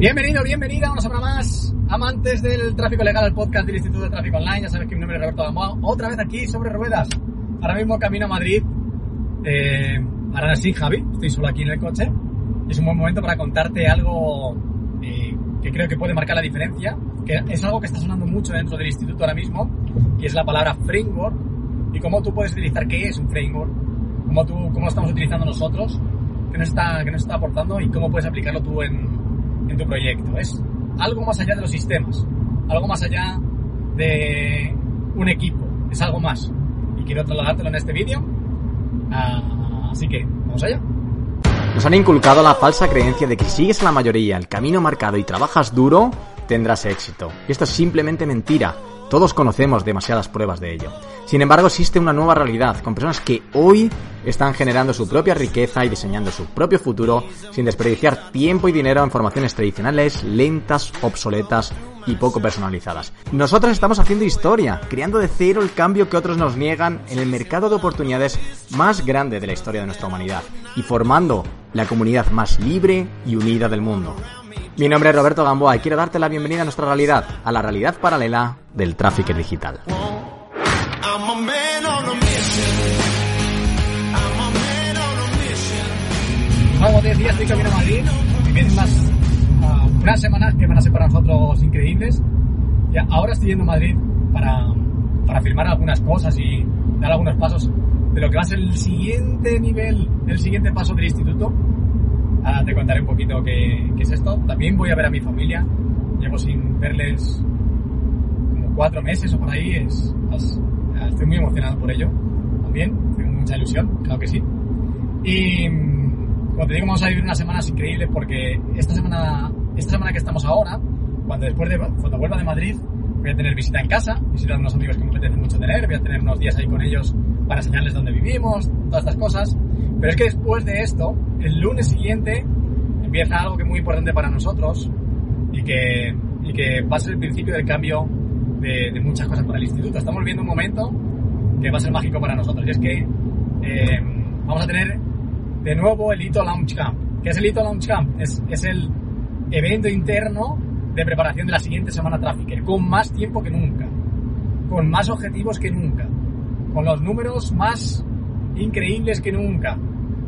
Bienvenido, bienvenida una semana más, amantes del tráfico legal, el podcast del Instituto de Tráfico Online. Ya sabes que mi nombre es Roberto Gamboa. Otra vez aquí sobre ruedas. Ahora mismo camino a Madrid. Eh, ahora sí, Javi. Estoy solo aquí en el coche. Es un buen momento para contarte algo eh, que creo que puede marcar la diferencia. Que es algo que está sonando mucho dentro del instituto ahora mismo. Y es la palabra framework. Y cómo tú puedes utilizar qué es un framework. Cómo, tú, cómo estamos utilizando nosotros. Qué nos está, qué nos está aportando y cómo puedes aplicarlo tú en, en tu proyecto. Es algo más allá de los sistemas, algo más allá de un equipo, es algo más. Y quiero trasladártelo en este vídeo. Ah, así que, vamos allá. Nos han inculcado la falsa creencia de que si sigues la mayoría el camino marcado y trabajas duro, tendrás éxito. Y esto es simplemente mentira. Todos conocemos demasiadas pruebas de ello. Sin embargo, existe una nueva realidad, con personas que hoy están generando su propia riqueza y diseñando su propio futuro sin desperdiciar tiempo y dinero en formaciones tradicionales, lentas, obsoletas y poco personalizadas. Nosotros estamos haciendo historia, creando de cero el cambio que otros nos niegan en el mercado de oportunidades más grande de la historia de nuestra humanidad y formando la comunidad más libre y unida del mundo. Mi nombre es Roberto Gamboa y quiero darte la bienvenida a nuestra realidad, a la realidad paralela del tráfico digital. Como te decía, estoy camino a Madrid uh, unas semanas que van a ser para nosotros increíbles. Y ahora estoy yendo a Madrid para, para firmar algunas cosas y dar algunos pasos de lo que va a ser el siguiente nivel, el siguiente paso del instituto. Ahora te contaré un poquito qué, qué es esto. También voy a ver a mi familia. Llevo sin verles como cuatro meses o por ahí. Es, es, estoy muy emocionado por ello. También, tengo mucha ilusión, claro que sí. Y como te digo, vamos a vivir unas semanas increíbles porque esta semana, esta semana que estamos ahora, cuando después de, cuando vuelva de Madrid, voy a tener visita en casa, visita a unos amigos que me apetece mucho tener, voy a tener unos días ahí con ellos para enseñarles dónde vivimos, todas estas cosas. Pero es que después de esto, el lunes siguiente, empieza algo que es muy importante para nosotros y que, y que va a ser el principio del cambio de, de muchas cosas para el instituto. Estamos viviendo un momento que va a ser mágico para nosotros y es que eh, vamos a tener de nuevo el Hito Launch Camp. ¿Qué es el Hito Launch Camp? Es, es el evento interno de preparación de la siguiente semana Trafficker, con más tiempo que nunca, con más objetivos que nunca, con los números más increíbles que nunca,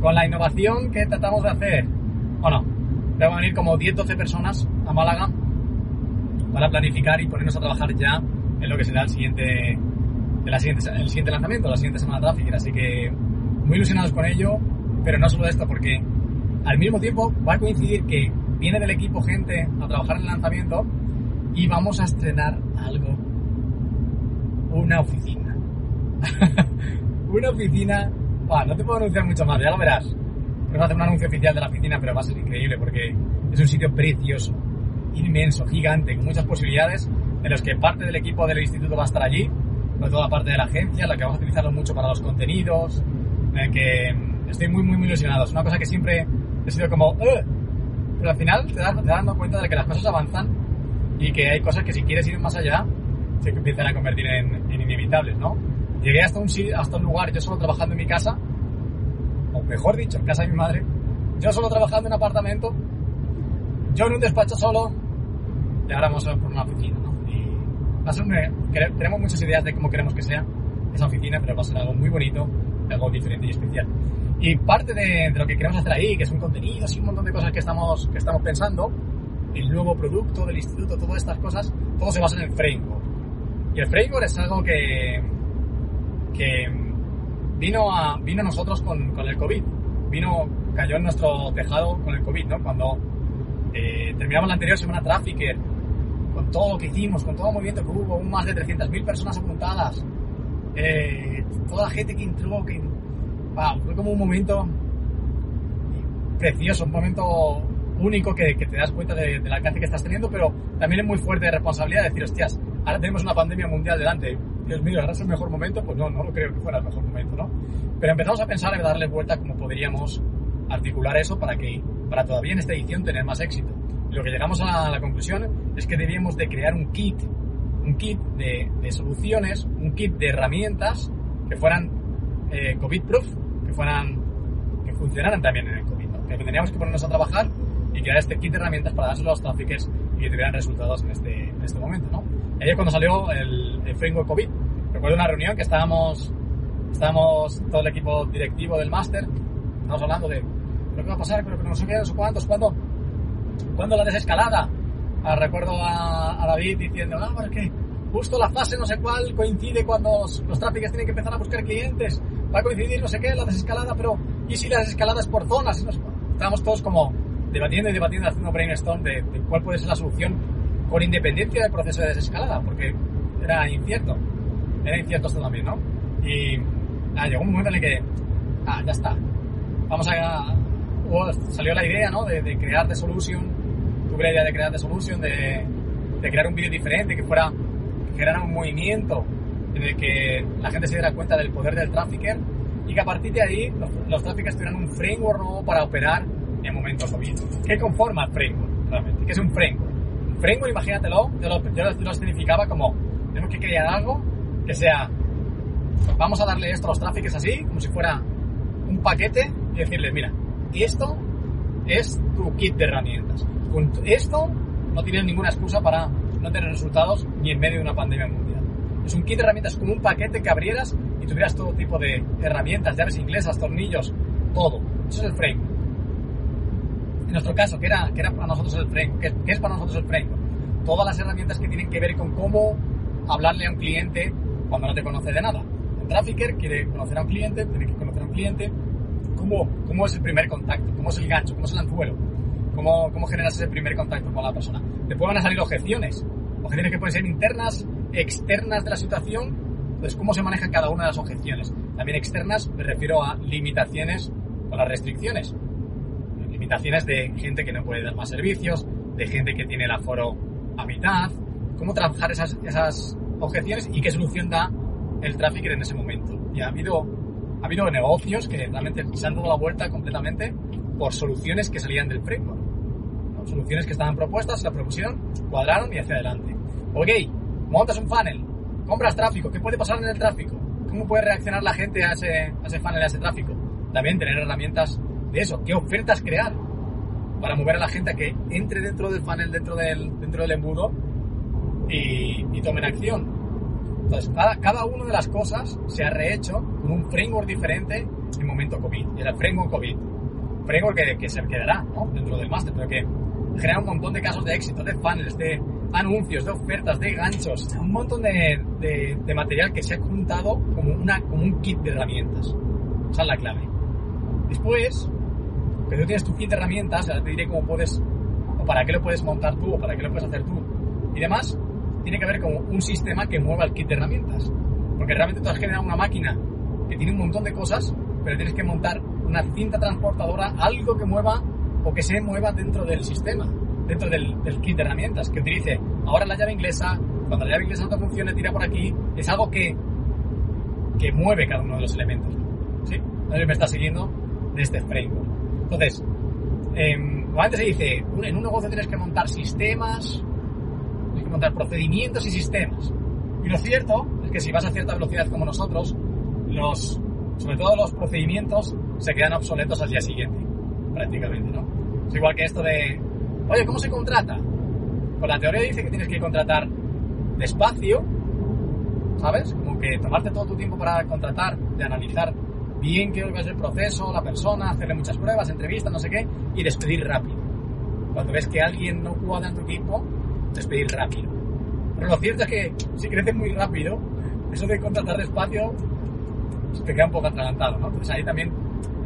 con la innovación que tratamos de hacer. Bueno, a venir como 10-12 personas a Málaga para planificar y ponernos a trabajar ya en lo que será el siguiente, la siguiente, el siguiente lanzamiento, la siguiente semana Trafficker. Así que muy ilusionados con ello, pero no solo esto, porque al mismo tiempo va a coincidir que viene del equipo gente a trabajar en el lanzamiento y vamos a estrenar algo. Una oficina. una oficina. Bah, no te puedo anunciar mucho más, ya lo verás. Vamos a hacer un anuncio oficial de la oficina, pero va a ser increíble porque es un sitio precioso, inmenso, gigante, con muchas posibilidades, en los que parte del equipo del instituto va a estar allí, con toda parte de la agencia, la que vamos a utilizarlo mucho para los contenidos, que estoy muy, muy, muy ilusionado. Es una cosa que siempre he sido como, ¡Ugh! pero al final te das, te das dando cuenta de que las cosas avanzan y que hay cosas que si quieres ir más allá se empiezan a convertir en, en inevitables, ¿no? Llegué hasta un, hasta un lugar, yo solo trabajando en mi casa, o mejor dicho, en casa de mi madre, yo solo trabajando en un apartamento, yo en un despacho solo, y ahora vamos a por una oficina, ¿no? Y va a ser un, tenemos muchas ideas de cómo queremos que sea esa oficina, pero va a ser algo muy bonito, algo diferente y especial. Y parte de, de, lo que queremos hacer ahí, que es un contenido, y un montón de cosas que estamos, que estamos pensando, el nuevo producto del instituto, todas estas cosas, todo se basa en el framework. Y el framework es algo que, que vino a, vino a nosotros con, con el COVID. Vino, cayó en nuestro tejado con el COVID, ¿no? Cuando eh, terminamos la anterior semana Trafficker, con todo lo que hicimos, con todo el movimiento que hubo, más de 300.000 personas apuntadas, eh, toda la gente que entró, que wow, fue como un momento precioso, un momento único que, que te das cuenta de- del alcance que estás teniendo, pero también es muy fuerte de responsabilidad decir, hostias, ahora tenemos una pandemia mundial delante. Dios mío, ¿ahora es el mejor momento? Pues no, no lo creo que fuera el mejor momento, ¿no? Pero empezamos a pensar en darle vuelta cómo podríamos articular eso para que, para todavía en esta edición tener más éxito. Lo que llegamos a la conclusión es que debíamos de crear un kit, un kit de, de soluciones, un kit de herramientas que fueran eh, COVID-proof, que fueran, que funcionaran también en el COVID, ¿no? Que teníamos que ponernos a trabajar y crear este kit de herramientas para dárselo a los traffickers y que tuvieran resultados en este, en este momento, ¿no? Es cuando salió el, el framework COVID. Recuerdo una reunión que estábamos, estábamos todo el equipo directivo del máster, estábamos hablando de, ¿pero qué va a pasar? ¿Pero que no sé qué, no sé cuántos, cuándo? ¿Cuándo la desescalada? Ah, recuerdo a, a David diciendo, no, pero es que justo la fase no sé cuál coincide cuando los, los traffickers tienen que empezar a buscar clientes, va a coincidir no sé qué, la desescalada, pero ¿y si la desescalada es por zonas? Estábamos todos como debatiendo y debatiendo, haciendo brainstorm de, de cuál puede ser la solución con independencia del proceso de desescalada, porque era incierto, era incierto esto también, ¿no? Y ah, llegó un momento en el que, ah, ya está, vamos a, hubo- salió la idea, ¿no? De, de crear The Solution, tuve la idea de crear The Solution, de, de crear un vídeo diferente, que fuera, generara un movimiento en el que la gente se diera cuenta del poder del trafficker y que a partir de ahí los, los traffickers tuvieran un framework nuevo para operar en momentos COVID. ¿Qué conforma el framework realmente? ¿Qué es un framework? Un framework, imagínatelo, yo lo, yo lo- lo significaba como tenemos que crear algo que sea vamos a darle esto a los traffickers así, como si fuera un paquete y decirles, mira, esto es tu kit de herramientas. Con esto no tienes ninguna excusa para no tener resultados ni en medio de una pandemia mundial. Es un kit de herramientas como un paquete que abrieras y tuvieras todo tipo de herramientas, llaves inglesas, tornillos, todo. Eso es el framework. En nuestro caso, ¿qué era, qué era para nosotros el framework? ¿Qué, qué es para nosotros el framework? Todas las herramientas que tienen que ver con cómo hablarle a un cliente cuando no te conoce de nada. Un trafficker quiere conocer a un cliente, tiene que conocer a un cliente, cómo, cómo es el primer contacto, cómo es el gancho, cómo es el anzuelo, cómo, cómo generas ese primer contacto con la persona. Después van a salir objeciones, objeciones que pueden ser internas, externas de la situación, pues cómo se manejan cada una de las objeciones. También externas me refiero a limitaciones o las restricciones. Limitaciones de gente que no puede dar más servicios, de gente que tiene el aforo a mitad, cómo trabajar esas, esas objeciones y qué solución da el trafficker en ese momento. Y ha habido, ha habido negocios que realmente se han dado la vuelta completamente por soluciones que salían del framework. Soluciones que estaban propuestas, se la propusieron, cuadraron y hacia adelante. Ok, montas un funnel, compras tráfico, ¿qué puede pasar en el tráfico? ¿Cómo puede reaccionar la gente a ese, a ese funnel, a ese tráfico? También tener herramientas de eso, qué ofertas crear para mover a la gente a que entre dentro del funnel, dentro del, dentro del embudo y, y tomen acción. Entonces, cada, cada una de las cosas se ha rehecho con un framework diferente en momento COVID. Era el framework COVID. Framework que, que se quedará ¿no? dentro del máster, pero que genera un montón de casos de éxito, de funnels, de anuncios, de ofertas, de ganchos, un montón de, material que se ha juntado como, una, como un kit de herramientas. Esa es la clave. Después, que tú tienes tu kit de herramientas, ahora te diré cómo puedes, o para qué lo puedes montar tú, o para qué lo puedes hacer tú. Y demás, tiene que haber como un sistema que mueva el kit de herramientas. Porque realmente tú has generado una máquina que tiene un montón de cosas, pero tienes que montar una cinta transportadora, algo que mueva o que se mueva dentro del sistema, dentro del, kit de herramientas, que utilice ahora la llave inglesa, cuando la llave inglesa no funcione, tira por aquí, es algo que, que mueve cada uno de los elementos. ¿Sí? Si me está siguiendo de este framework. Entonces, eh, normalmente se dice, en un negocio tienes que montar sistemas, tienes que montar procedimientos y sistemas. Y lo cierto es que si vas a cierta velocidad como nosotros, sobre todo los procedimientos se quedan obsoletos al día siguiente, prácticamente, ¿no? Es igual que esto de, oye, ¿cómo se contrata? Pues la teoría dice que tienes que contratar despacio, ¿sabes? Como que tomarte todo tu tiempo para contratar, de analizar bien qué es el proceso, la persona, hacerle muchas pruebas, entrevistas, no sé qué, y despedir rápido. Cuando ves que alguien no cuadra en tu equipo, despedir rápido. Pero lo cierto es que si creces muy rápido, eso de contratar despacio se te queda un poco atragantado, ¿no? Entonces ahí también,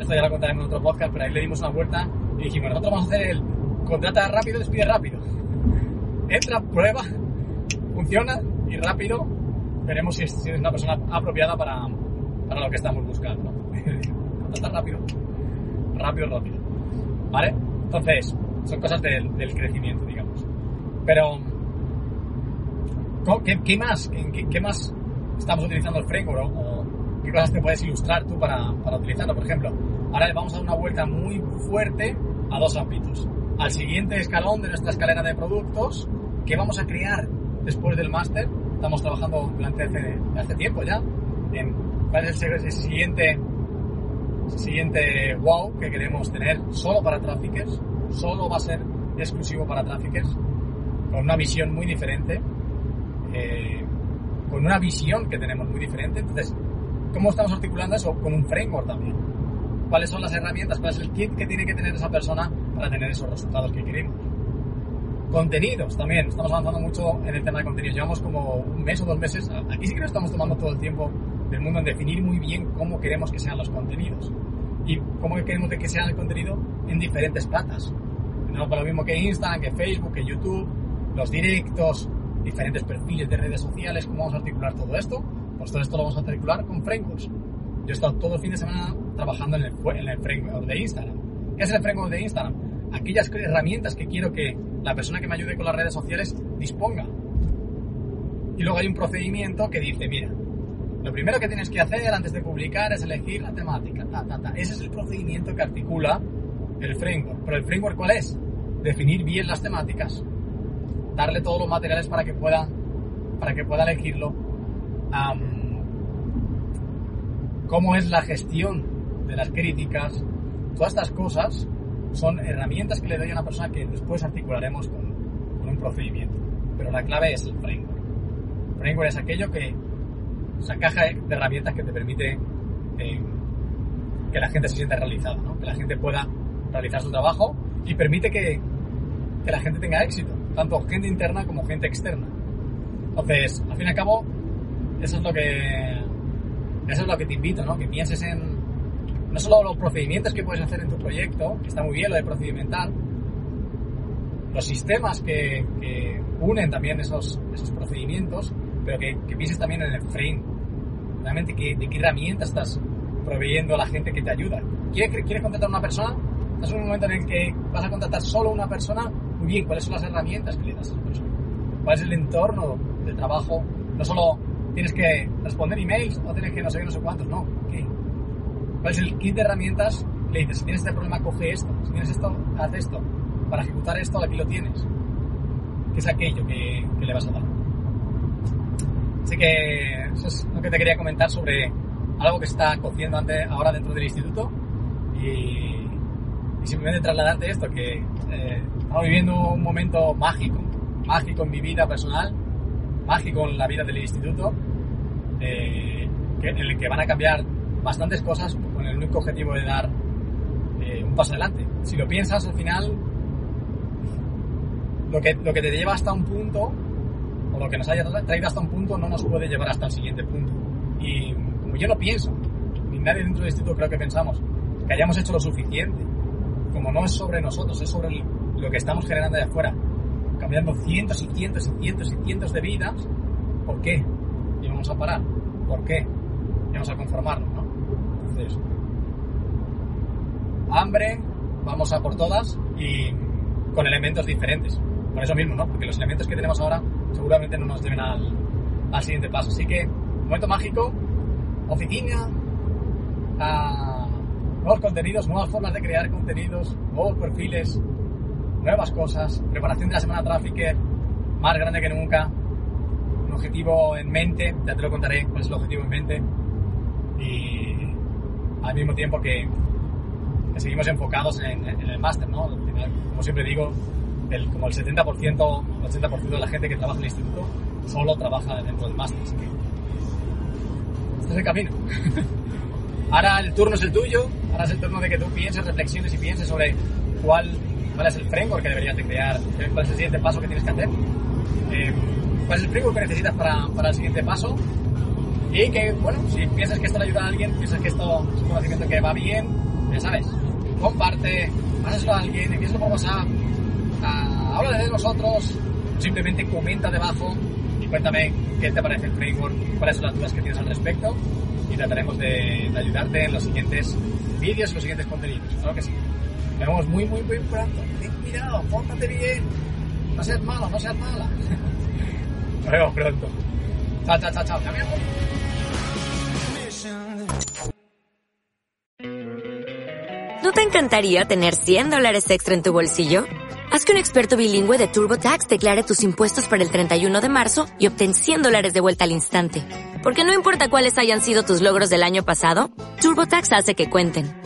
esto ya lo contaremos en otro podcast, pero ahí le dimos una vuelta y dijimos, nosotros vamos a hacer el contrata rápido, despide rápido. Entra, prueba, funciona y rápido veremos si es, una persona apropiada para, para lo que estamos buscando. Contrata rápido, rápido, rápido. ¿Vale? Entonces, son cosas del, del crecimiento, digamos. Pero, ¿qué, más? ¿Qué, ¿Qué, más estamos utilizando el framework? O, qué cosas te puedes ilustrar tú para, para utilizarlo? Por ejemplo, ahora le vamos a dar una vuelta muy fuerte a dos ámbitos. Al siguiente escalón de nuestra escalera de productos, que vamos a crear después del máster. Estamos trabajando durante hace, hace tiempo ya en cuál es el, el siguiente siguiente wow que queremos tener solo para traffickers, solo va a ser exclusivo para traffickers, con una visión muy diferente, eh, con una visión que tenemos muy diferente. Entonces, ¿cómo estamos articulando eso? Con un framework también. ¿Cuáles son las herramientas? ¿Cuál es el kit que tiene que tener esa persona para tener esos resultados que queremos? Contenidos también, estamos avanzando mucho en el tema de contenidos. Llevamos como un mes o dos meses. Aquí sí que nos estamos tomando todo el tiempo del mundo en definir muy bien cómo queremos que sean los contenidos y cómo queremos que sea el contenido en diferentes platas. No para lo mismo que Instagram, que Facebook, que YouTube, los directos, diferentes perfiles de redes sociales, cómo vamos a articular todo esto. Pues todo esto lo vamos a articular con frameworks. Yo he estado todo el fin de semana trabajando en el, en el framework de Instagram. ¿Qué es el framework de Instagram? Aquellas herramientas que quiero que la persona que me ayude con las redes sociales disponga. Y luego hay un procedimiento que dice, mira, lo primero que tienes que hacer antes de publicar es elegir la temática. Ta, ta, ta. Ese es el procedimiento que articula el framework. Pero el framework ¿cuál es? Definir bien las temáticas, darle todos los materiales para que pueda, para que pueda elegirlo. Um, cómo es la gestión de las críticas. Todas estas cosas son herramientas que le doy a una persona que después articularemos con, con un procedimiento. Pero la clave es el framework. El framework es aquello que esa caja de herramientas que te permite eh, que la gente se sienta realizada, ¿no? que la gente pueda realizar su trabajo y permite que, que, la gente tenga éxito, tanto gente interna como gente externa. Entonces, al fin y al cabo, eso es lo que, eso es lo que te invito, ¿no? que pienses en no solo los procedimientos que puedes hacer en tu proyecto, que está muy bien lo de procedimental, los sistemas que, unen también esos, esos procedimientos, pero que, que, pienses también en el frame. Realmente, que, de qué herramientas estás proveyendo a la gente que te ayuda. ¿Quieres, ¿Quieres contratar a una persona? Estás en un momento en el que vas a contratar solo a una persona. Muy bien, ¿cuáles son las herramientas que le das a esa persona? ¿Cuál es el entorno de trabajo? No solo tienes que responder emails o tienes que no sé qué, no sé cuántos, no. ¿Qué? ¿Cuál es el kit de herramientas? Le dices, si tienes este problema, coge esto. Si tienes esto, haz esto. Para ejecutar esto, aquí lo tienes. ¿Qué es aquello que, que le vas a dar? Así que eso es lo que te quería comentar sobre algo que está cociendo antes, ahora dentro del instituto y, y simplemente trasladarte esto, que eh, estamos viviendo un momento mágico, mágico en mi vida personal, mágico en la vida del instituto, eh, en el que van a cambiar bastantes cosas con el único objetivo de dar eh, un paso adelante. Si lo piensas, al final, lo que, lo que te lleva hasta un punto o lo que nos haya traído hasta un punto no nos puede llevar hasta el siguiente punto. Y como yo no pienso, ni nadie dentro del instituto creo que pensamos, que hayamos hecho lo suficiente, como no es sobre nosotros, es sobre lo que estamos generando de afuera, cambiando cientos y cientos y cientos y cientos de vidas, ¿por qué? Y vamos a parar, ¿por qué? Y vamos a conformarnos, ¿no? Entonces, hambre, vamos a por todas y con elementos diferentes. Por eso mismo, ¿no? Porque los elementos que tenemos ahora seguramente no nos lleven al, al siguiente paso. Así que, momento mágico, oficina, a nuevos contenidos, nuevas formas de crear contenidos, nuevos perfiles, nuevas cosas, preparación de la semana Trafficker, más grande que nunca, un objetivo en mente, ya te lo contaré cuál es el objetivo en mente, y al mismo tiempo que, que seguimos enfocados en, en el máster, ¿no? Como siempre digo, el, como el 70%, 80% de la gente que trabaja en el instituto solo trabaja dentro del máster. Así que este es el camino. ahora el turno es el tuyo, ahora es el turno de que tú pienses, reflexiones y pienses sobre cuál, cuál es el framework que deberías de crear, cuál es el siguiente paso que tienes que hacer, eh, cuál es el framework que necesitas para, para el siguiente paso y que, bueno, si piensas que esto le ayuda a alguien, piensas que esto es un conocimiento que va bien, ya sabes, comparte, pásaselo a alguien, empieza por WhatsApp, uh, habla de nosotros, simplemente comenta debajo y cuéntame qué te parece el framework, cuáles son las dudas que tienes al respecto y trataremos de, de ayudarte en los siguientes vídeos y los siguientes contenidos. Claro que sí. Nos vemos muy, muy, muy pronto. Ten cuidado, pórtate bien. No seas malo, no seas mala. Nos vemos pronto. Chao, chao, chao, chao. Cambiamos. ¿No te encantaría tener 100 dólares extra en tu bolsillo? Haz que un experto bilingüe de TurboTax declare tus impuestos para el 31 de marzo y obtén 100 dólares de vuelta al instante. Porque no importa cuáles hayan sido tus logros del año pasado, TurboTax hace que cuenten.